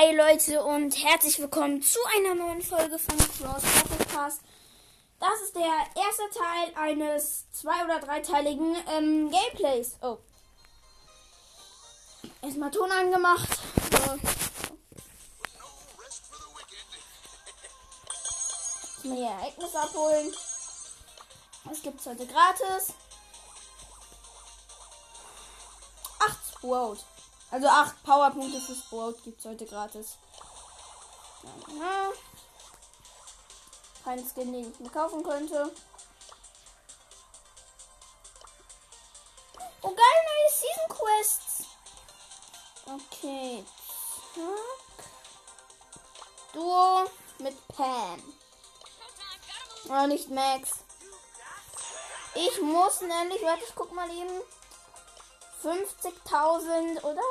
Hi Leute und herzlich willkommen zu einer neuen Folge von Cross Podcast. Das ist der erste Teil eines zwei- oder dreiteiligen ähm, Gameplays. Oh. Erstmal Ton angemacht. So. Mal hier Ereignisse abholen. Was gibt's heute gratis? 8 Sprout. Also 8 Powerpunkte für Sprout gibt's heute gratis. Ja. Kein Skin, den ich mir kaufen könnte. Oh geil, neue Season Quests. Okay. Zack. Duo mit Pam. Oh, nicht Max. Ich muss nämlich, warte, ich guck mal eben. 50.000, oder?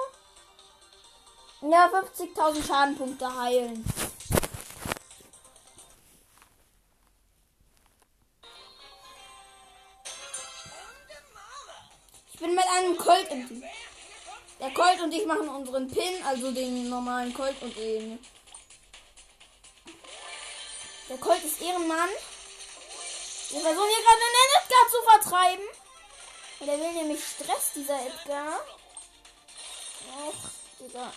Ja, 50.000 Schadenpunkte heilen. Ich bin mit einem Colt im Team. Der Colt und ich machen unseren Pin, also den normalen Colt und den. Der Colt ist Ehrenmann. Wir versuchen hier gerade einen Edgar zu vertreiben. Und der will nämlich Stress, dieser Edgar. Och, Digga.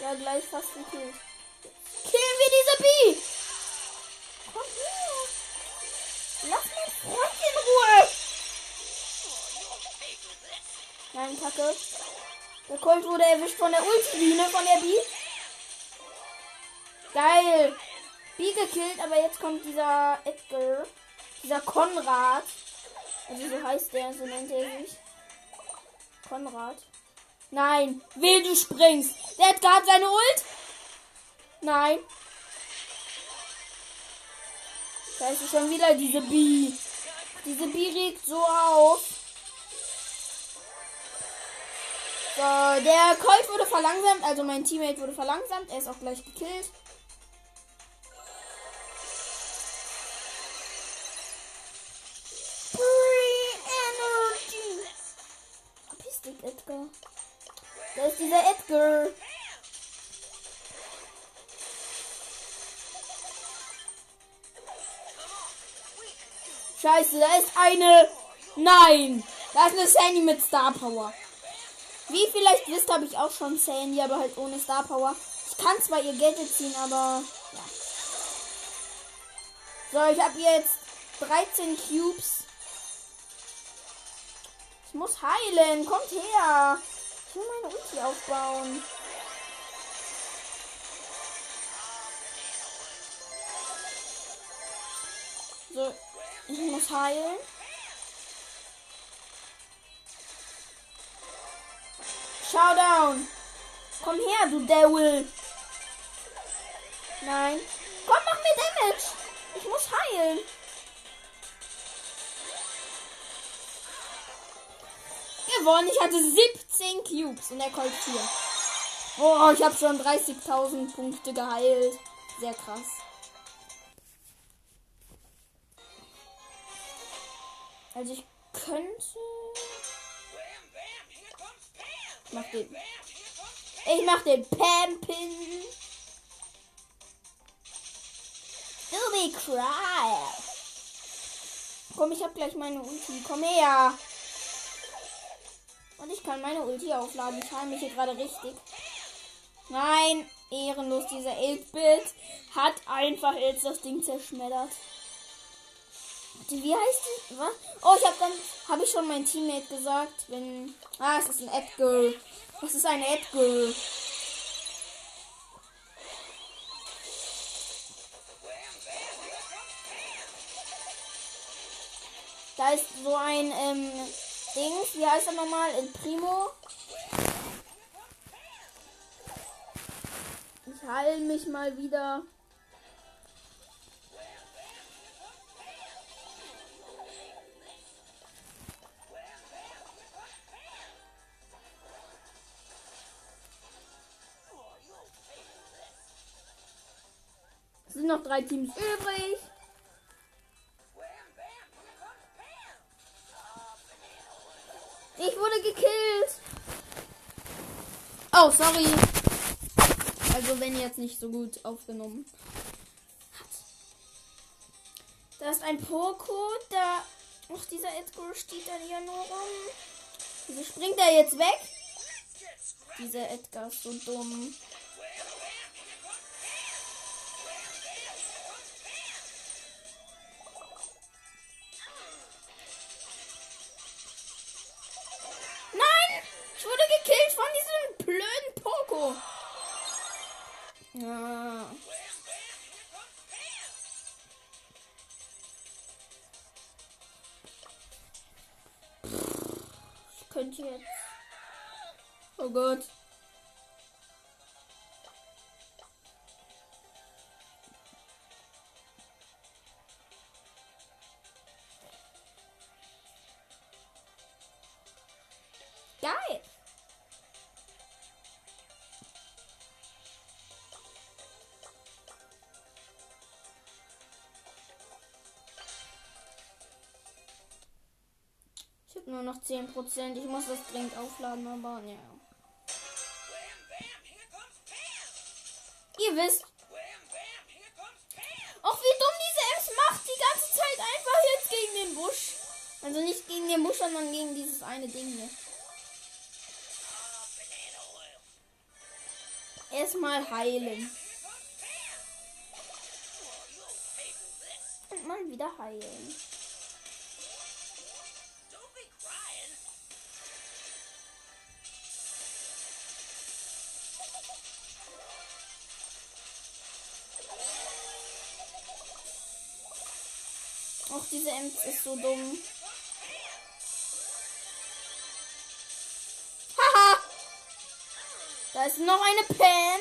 Ja, gleich fast gekillt. Killen wir diese Bee! Komm her! Lass mein Freund in Ruhe! Nein, Kacke. Der Colt wurde erwischt von der Ulti-Biene, von der Bee. Geil! Bee gekillt, aber jetzt kommt dieser Edgar. Dieser Konrad. Also so heißt der, so nennt er sich. Konrad. Nein, will du springst. Der hat gerade seine Ult. Nein. Da ist schon wieder diese Bee. Diese Bee regt so auf. So, der Colt wurde verlangsamt, also mein Teammate wurde verlangsamt. Er ist auch gleich gekillt. Edgar. Scheiße, da ist eine. Nein! Da ist eine Sandy mit Star Power. Wie vielleicht wisst, habe ich auch schon Sandy, aber halt ohne Star Power. Ich kann zwar ihr Geld ziehen, aber ja. So, ich habe jetzt 13 Cubes. Ich muss heilen. Kommt her. Ich will meine Ulti aufbauen. So, ich muss heilen. Showdown. Komm her, du Devil. Nein. Komm, mach mir Damage. Ich muss heilen. Gewonnen. Ich hatte 17 Cubes und er Colt 4. Oh, ich habe schon 30.000 Punkte geheilt. Sehr krass. Also ich könnte... Ich mach den. Ich mach den Pam-Pin. Du be cry. Komm, ich hab gleich meine Ulti. Komm her. Und ich kann meine Ulti aufladen. Ich heile mich hier gerade richtig. Nein, ehrenlos. Dieser 8-Bit hat einfach jetzt das Ding zerschmettert. Wie heißt die? Was? Oh, ich habe dann habe ich schon mein Teammate gesagt, wenn ah, es ist ein Edgar. Was ist ein Edgar? Da ist so ein ähm, Dings, wie heißt er nochmal? El Primo. Ich heile mich mal wieder. Es sind noch drei Teams übrig. Oh, sorry. Also wenn jetzt nicht so gut aufgenommen hat. Da ist ein Poco, da. Ach, dieser Edgar steht da hier nur rum. Wieso springt er jetzt weg? Dieser Edgar ist so dumm. Könnte jetzt. Oh Gott. Nur noch 10%. Ich muss das dringend aufladen, aber ja. Ihr wisst. Auch wie dumm diese Ems macht, die ganze Zeit einfach jetzt gegen den Busch. Also nicht gegen den Busch, sondern gegen dieses eine Ding hier. Erstmal heilen. Und mal wieder heilen. Diese Ems ist so dumm. Haha! Da ist noch eine Pam.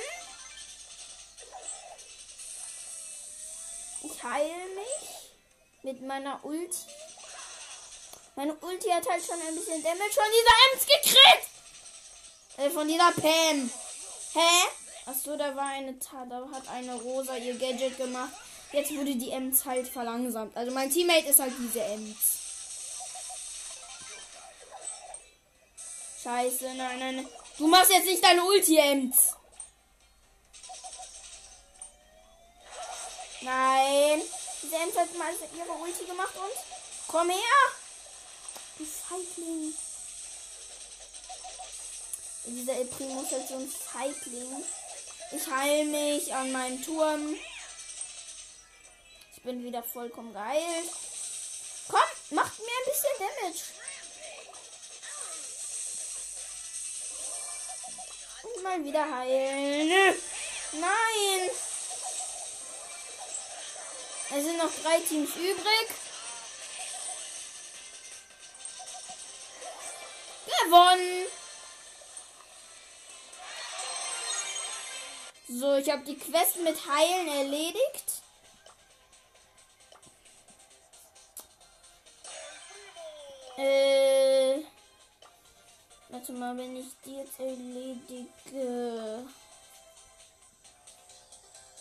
Ich heile mich mit meiner Ulti. Meine Ulti hat halt schon ein bisschen Damage von dieser Ems gekriegt. Äh, von dieser Pam. Hä? Achso, da war eine Tat, da hat eine Rosa ihr Gadget gemacht. Jetzt wurde die Ems halt verlangsamt. Also mein Teammate ist halt diese Ems. Scheiße, nein, nein, nein. Du machst jetzt nicht deine Ulti, Ems. Nein. Diese Ems hat mal ihre Ulti gemacht und... Komm her! Du Feigling. Dieser El Primo ist halt so ein Feigling. Ich heile mich an meinem Turm. Bin wieder vollkommen geil. Komm, macht mir ein bisschen Damage. Und mal wieder heilen. Nein. Es sind noch drei Teams übrig. Gewonnen. So, ich habe die Quest mit Heilen erledigt. Äh. Warte mal, wenn ich die jetzt erledige.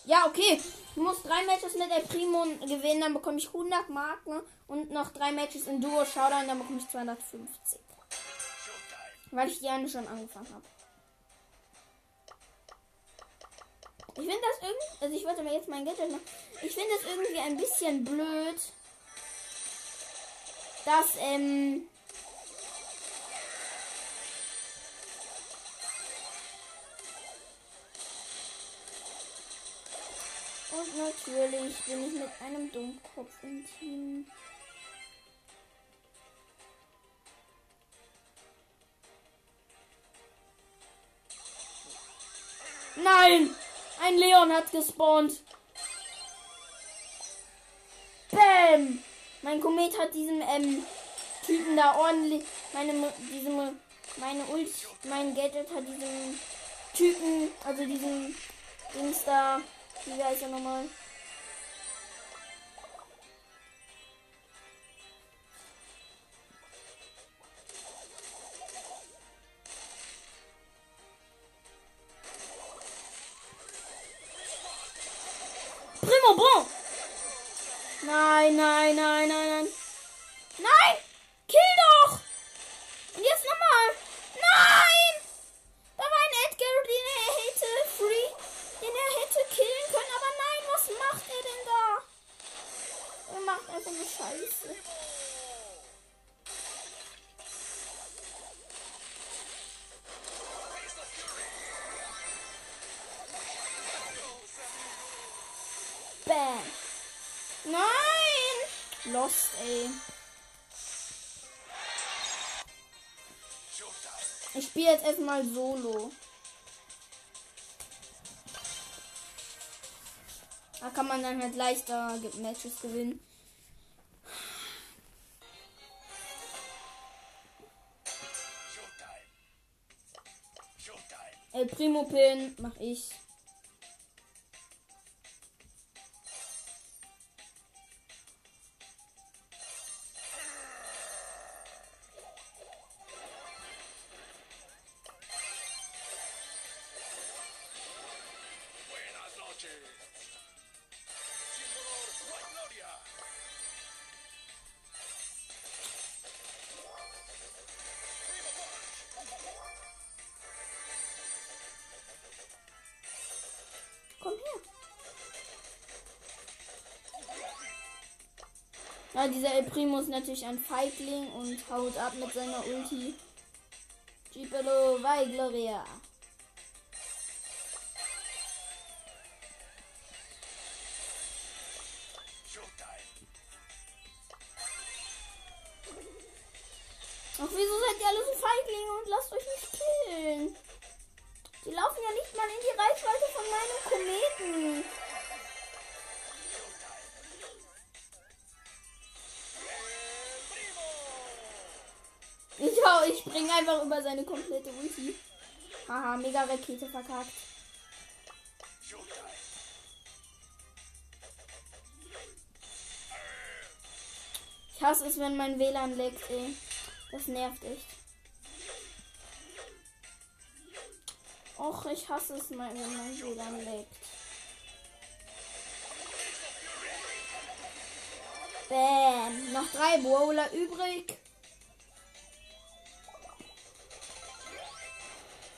Ja, okay. Ich muss drei Matches mit El Primo gewinnen, dann bekomme ich 100 Marken und noch drei Matches in Duo Showdown, dann bekomme ich 250. Weil ich die eine schon angefangen habe. Ich finde das irgendwie, also ich wollte mir jetzt mein Gadget machen. Ich finde das irgendwie ein bisschen blöd, dass, ähm, Und natürlich bin ich mit einem Dummkopf im Team. Nein! Ein Leon hat gespawnt. Bam! Mein Komet hat diesem ähm, Typen da ordentlich. Meine, diesem, meine Ult, mein Gadget hat diesem Typen, also diesem Dings da. Wie heißt er nochmal? Ich spiele jetzt erstmal solo. Da kann man dann halt leichter Matches gewinnen. El Primo Pin mach ich. Ja, dieser El Primo ist natürlich ein Feigling und haut ab mit seiner Ulti. Gipelo, vai Gloria. Einfach über seine komplette Ulti. Haha, mega Rakete verkackt. Ich hasse es, wenn mein WLAN leckt, ey. Das nervt echt. Och, ich hasse es wenn mein WLAN leckt. Bam. Noch drei Brawler übrig.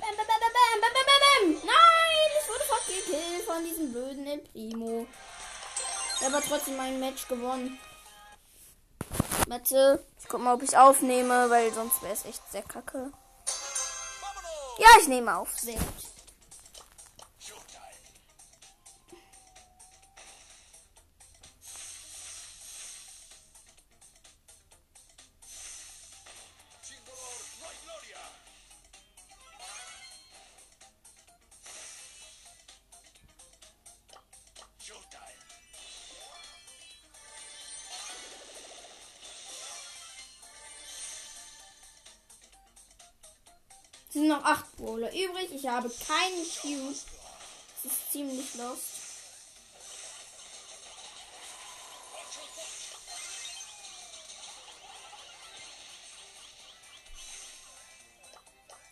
Bam, bam, bam, bam, bam, bam, bam. Nein, ich wurde fast gekillt von diesem blöden El Primo. Ich habe trotzdem mein Match gewonnen. Warte, ich guck mal, ob ich aufnehme, weil sonst wäre es echt sehr kacke. Ja, ich nehme auf. Sehr gut. Brawler übrig. Ich habe keinen Cube. Das ist ziemlich lost.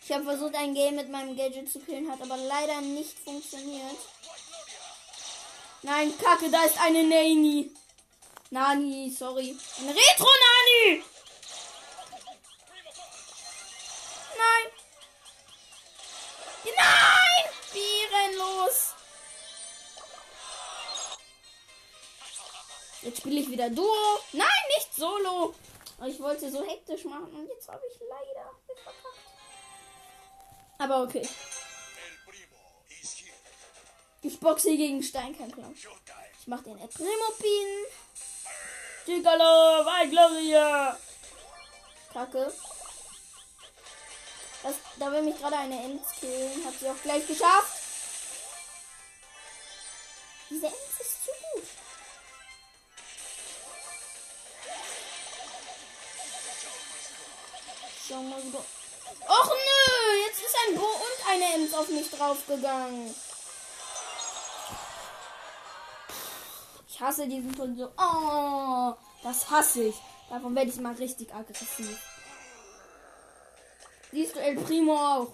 Ich habe versucht, ein Game mit meinem Gadget zu killen, hat aber leider nicht funktioniert. Nein, Kacke, da ist eine Nani. Nani, sorry. Eine Retro-Nani! Jetzt spiele ich wieder Duo. Nein, nicht Solo. Ich wollte so hektisch machen und jetzt habe ich leider verkackt. Aber okay. Ich boxe gegen Steinkampler. Ich mach den El Primo Pin. Tigalo, vai Gloria. Kacke. Das, da will mich gerade eine Ems killen. Hat sie auch gleich geschafft. Diese Ems Schon mal wieder. Och nö, jetzt ist ein Bo und eine Ems auf mich draufgegangen. Ich hasse diesen Ton so. Oh, das hasse ich. Davon werde ich mal richtig aggressiv. Siehst du El Primo auch?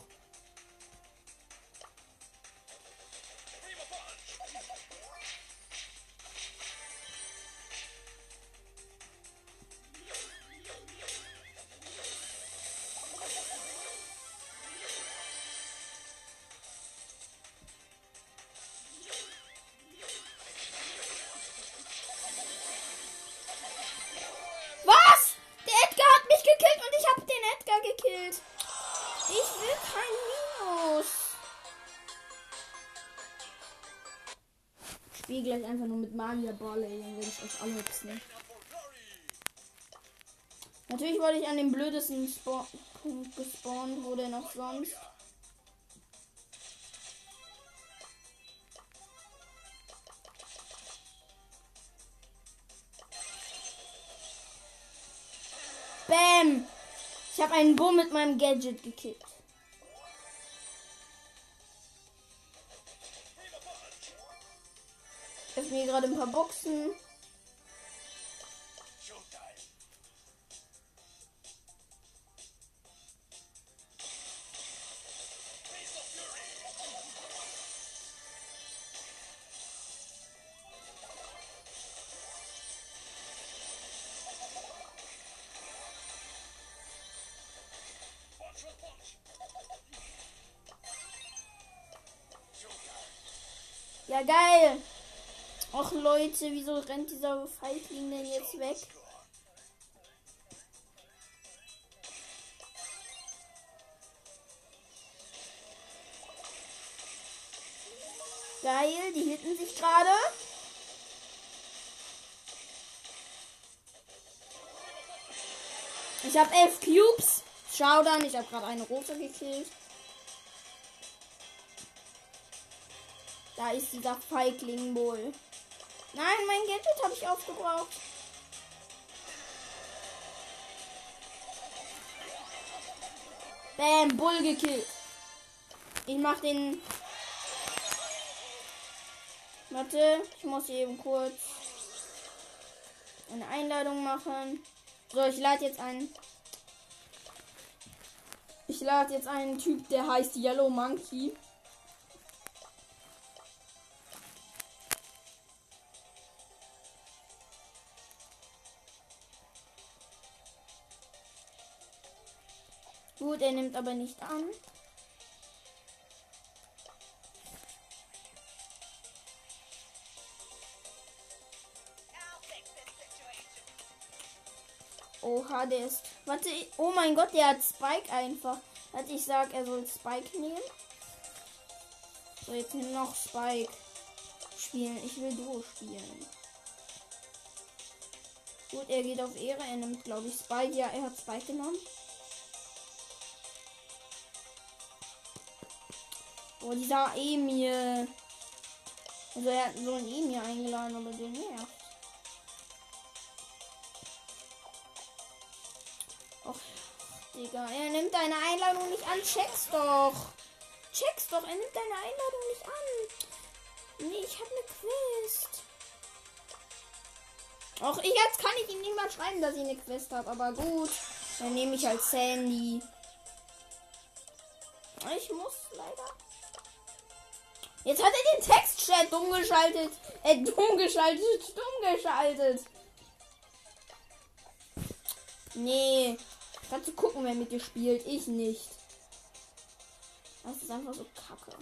Gehe gleich einfach nur mit Magier Ball, ey, dann werde ich euch alle hüpfen. Natürlich wollte ich an dem blödesten Spa Punkt gespawnt, wo der noch sonst. Bam! Ich habe einen Bumm mit meinem Gadget gekickt. Hier gerade ein paar Boxen. Ja, geil. Och Leute, wieso rennt dieser Feigling denn jetzt weg? Geil, die hitten sich gerade. Ich habe elf Cubes. Schau dann, ich habe gerade eine rote gekillt. Da ist dieser Feigling wohl. Nein, mein Gadget habe ich aufgebraucht. Bam, Bull gekillt. Ich mach den. Warte, ich muss eben kurz eine Einladung machen. So, ich lade jetzt einen. Ich lade jetzt einen Typ, der heißt Yellow Monkey. Gut, er nimmt aber nicht an. Oha, der ist. Warte, oh mein Gott, der hat Spike einfach. Warte, ich sag, er soll Spike nehmen. So, jetzt noch Spike spielen. Ich will Duo spielen. Gut, er geht auf Ehre. Er nimmt, glaube ich, Spike. Ja, er hat Spike genommen. Oh, dieser Emil. Also er hat so einen Emil eingeladen, aber der nervt. Och, Digga, er nimmt deine Einladung nicht an. Check's doch. Check's doch, er nimmt deine Einladung nicht an. Nee, ich habe eine Quest. Auch jetzt kann ich ihm mal schreiben, dass ich eine Quest habe, aber gut. Dann nehme ich halt Sandy. Ich muss leider. Jetzt hat er den Textchat dumm geschaltet. Äh, dumm geschaltet, dumm geschaltet. Nee. Kannst du gucken, wer mit dir spielt. Ich nicht. Das ist einfach so kacke.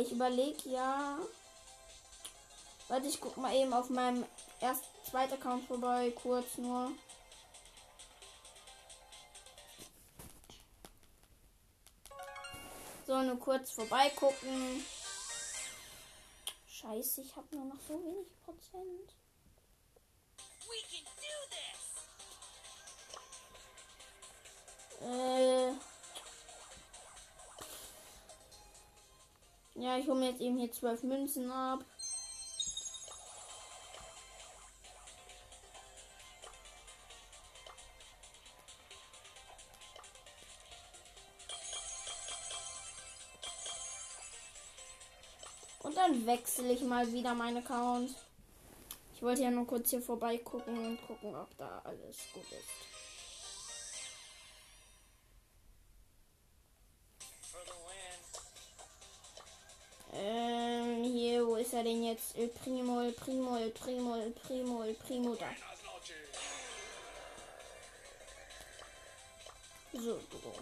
Ich überlege ja. Warte, ich guck mal eben auf meinem ersten, zweiten Account vorbei. Kurz nur. So, nur kurz vorbeigucken. Scheiße, ich habe nur noch so wenig Prozent. Äh. Ja, ich hole mir jetzt eben hier zwölf Münzen ab. Wechsle ich mal wieder meinen Account. Ich wollte ja nur kurz hier vorbeigucken und gucken, ob da alles gut ist. Ähm, hier, wo ist er denn jetzt? El Primo, El Primo, El Primo, El Primo, El Primo, da. So, so.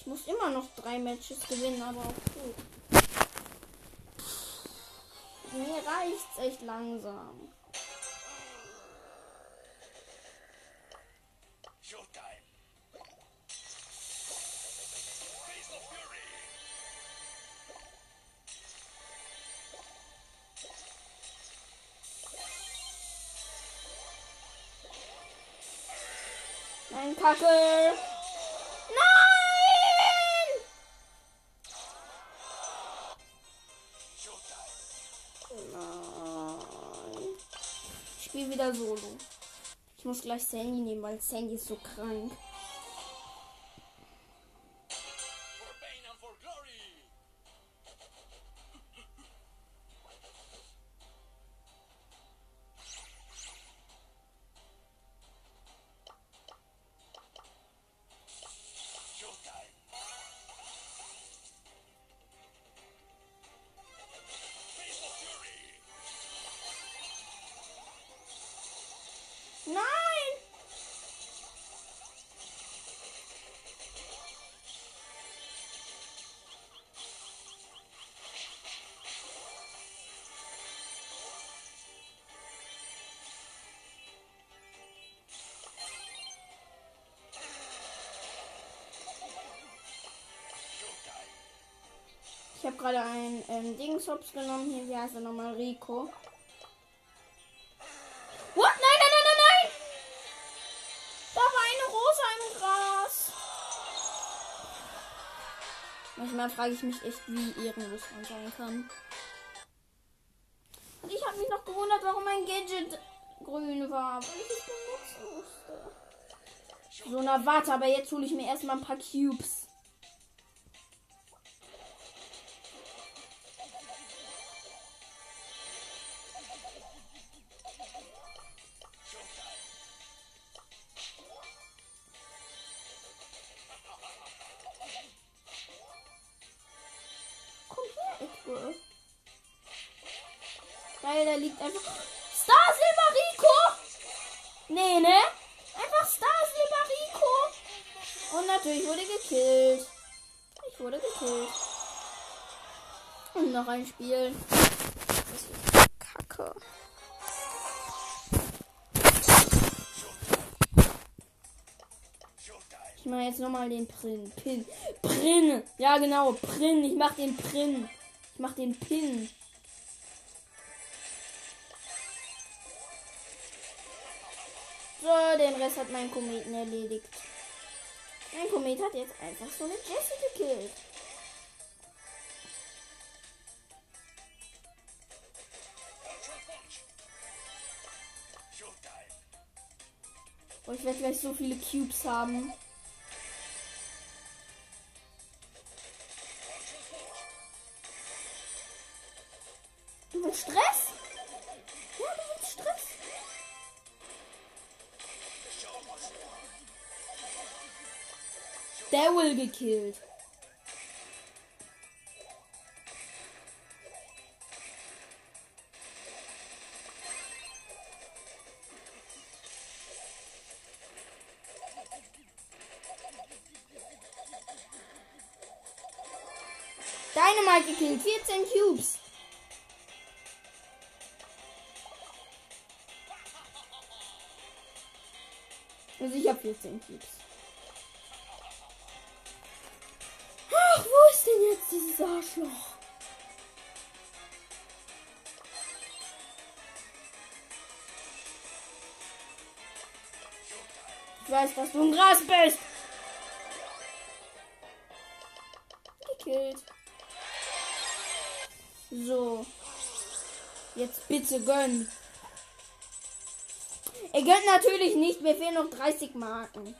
Ich muss immer noch drei Matches gewinnen, aber auch gut. Mir reicht's echt langsam. Kacke. Muss gleich Sandy nehmen, weil Sandy ist so krank. Ich habe gerade ein ähm, Dingshops genommen. Hier, wie heißt er nochmal? Rico. What? Nein, nein, nein, nein, nein! Da war eine Rosa im Gras. Manchmal frage ich mich echt, wie ehrenlos man sein kann. Und ich habe mich noch gewundert, warum mein Gadget grün war, weil ich es benutzen musste. So, na warte, aber jetzt hole ich mir erstmal ein paar Cubes. Spiel. Das ist Kacke. Ich mache jetzt nochmal den Prin. Pin. Prin! Ja, genau. Prin. Ich mach den Prin. Ich mach den Pin. So, den Rest hat mein Kometen erledigt. Mein Komet hat jetzt einfach so eine Jessie gekillt. Oh, ich werde gleich so viele Cubes haben. Du willst Stress? Ja, du willst Stress. Daryl gekillt. Dynamite gekillt. 14 Cubes. Also ich habe 14 Cubes. Ach, wo ist denn jetzt dieses Arschloch? Ich weiß, dass du ein Gras bist. Gekillt. So. Jetzt bitte gönn. Er gönnt natürlich nicht. Mir fehlen noch 30 Marken.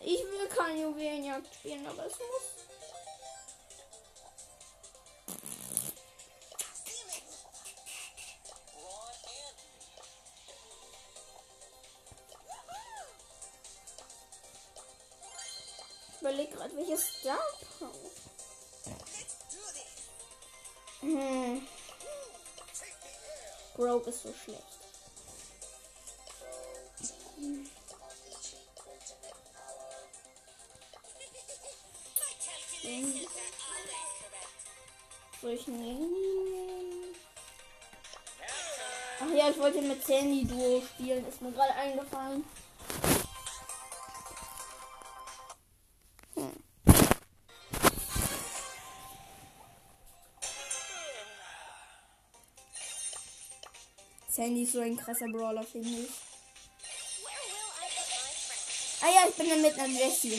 Ich will kein Juwelenjagd spielen, aber es muss. Überlege gerade, welches Star. Hm. Broke ist so schlecht. Hm. Soll ich nehmen? Ach ja, ich wollte mit Sandy Duo spielen, ist mir gerade eingefallen. Sandy ist so ein krasser Brawler, finde ich. Ah ja, ich bin dann mit einer Jessie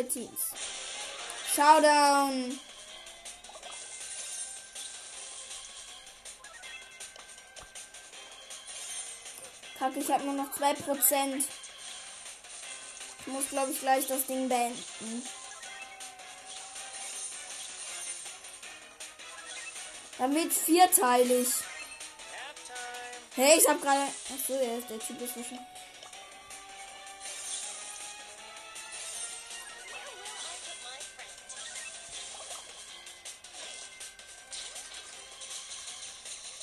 drei Teams. Showdown. Kacke, ich habe nur noch 2%. Ich muss, glaube ich, gleich das Ding beenden. Dann wird's vierteilig. Hey, ich habe gerade. Achso, ja, der Typ ist wahrscheinlich.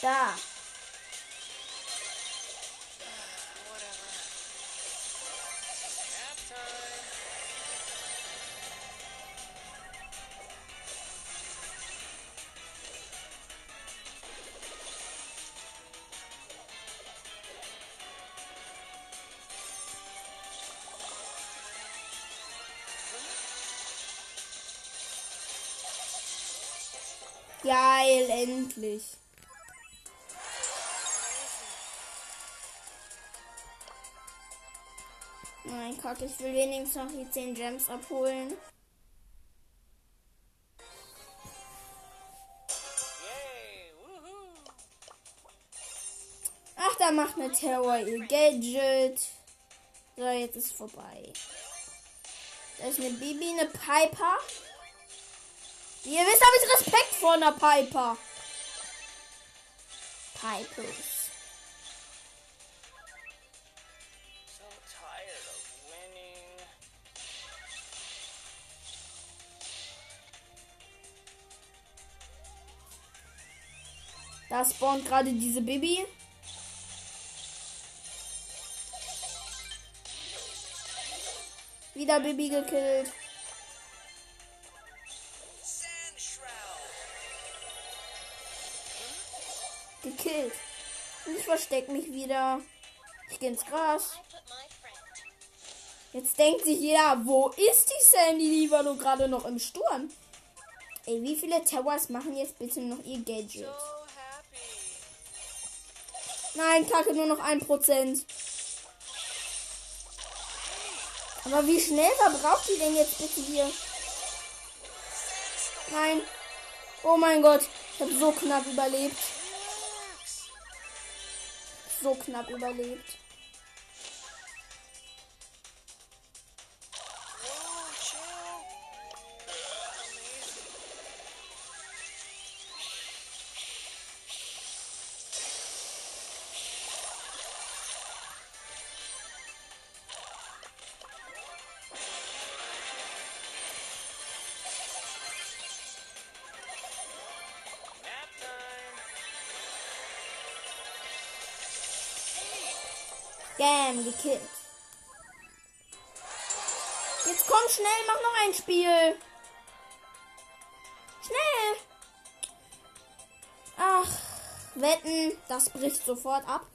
Da. Geil, endlich. Nein, Kacke, ich will wenigstens noch die 10 Gems abholen. Ach, da macht eine Terror ihr Gadget. So, jetzt ist vorbei. Da ist eine Bibi, eine Piper. Wie ihr wisst, habe ich Respekt vor einer Piper. Pipers. Da spawnt gerade diese Bibi. Wieder Bibi gekillt. Gekillt. Ich versteck mich wieder. Ich geh ins Gras. Jetzt denkt sich jeder, wo ist die Sandy? Die war nur gerade noch im Sturm. Ey, wie viele Towers machen jetzt bitte noch ihr Gadget? Nein, kacke, nur noch ein Prozent. Aber wie schnell verbraucht die denn jetzt bitte hier? Nein. Oh mein Gott, ich habe so knapp überlebt. So knapp überlebt. Bam, gekillt. Jetzt komm schnell, mach noch ein Spiel. Schnell. Ach, wetten, das bricht sofort ab.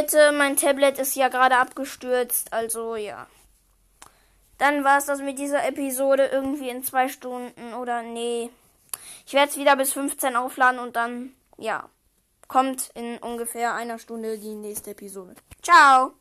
Leute, mein Tablet ist ja gerade abgestürzt, also ja. Dann war es das mit dieser Episode irgendwie in zwei Stunden oder nee. Ich werde es wieder bis 15 aufladen und dann, ja, kommt in ungefähr einer Stunde die nächste Episode. Ciao!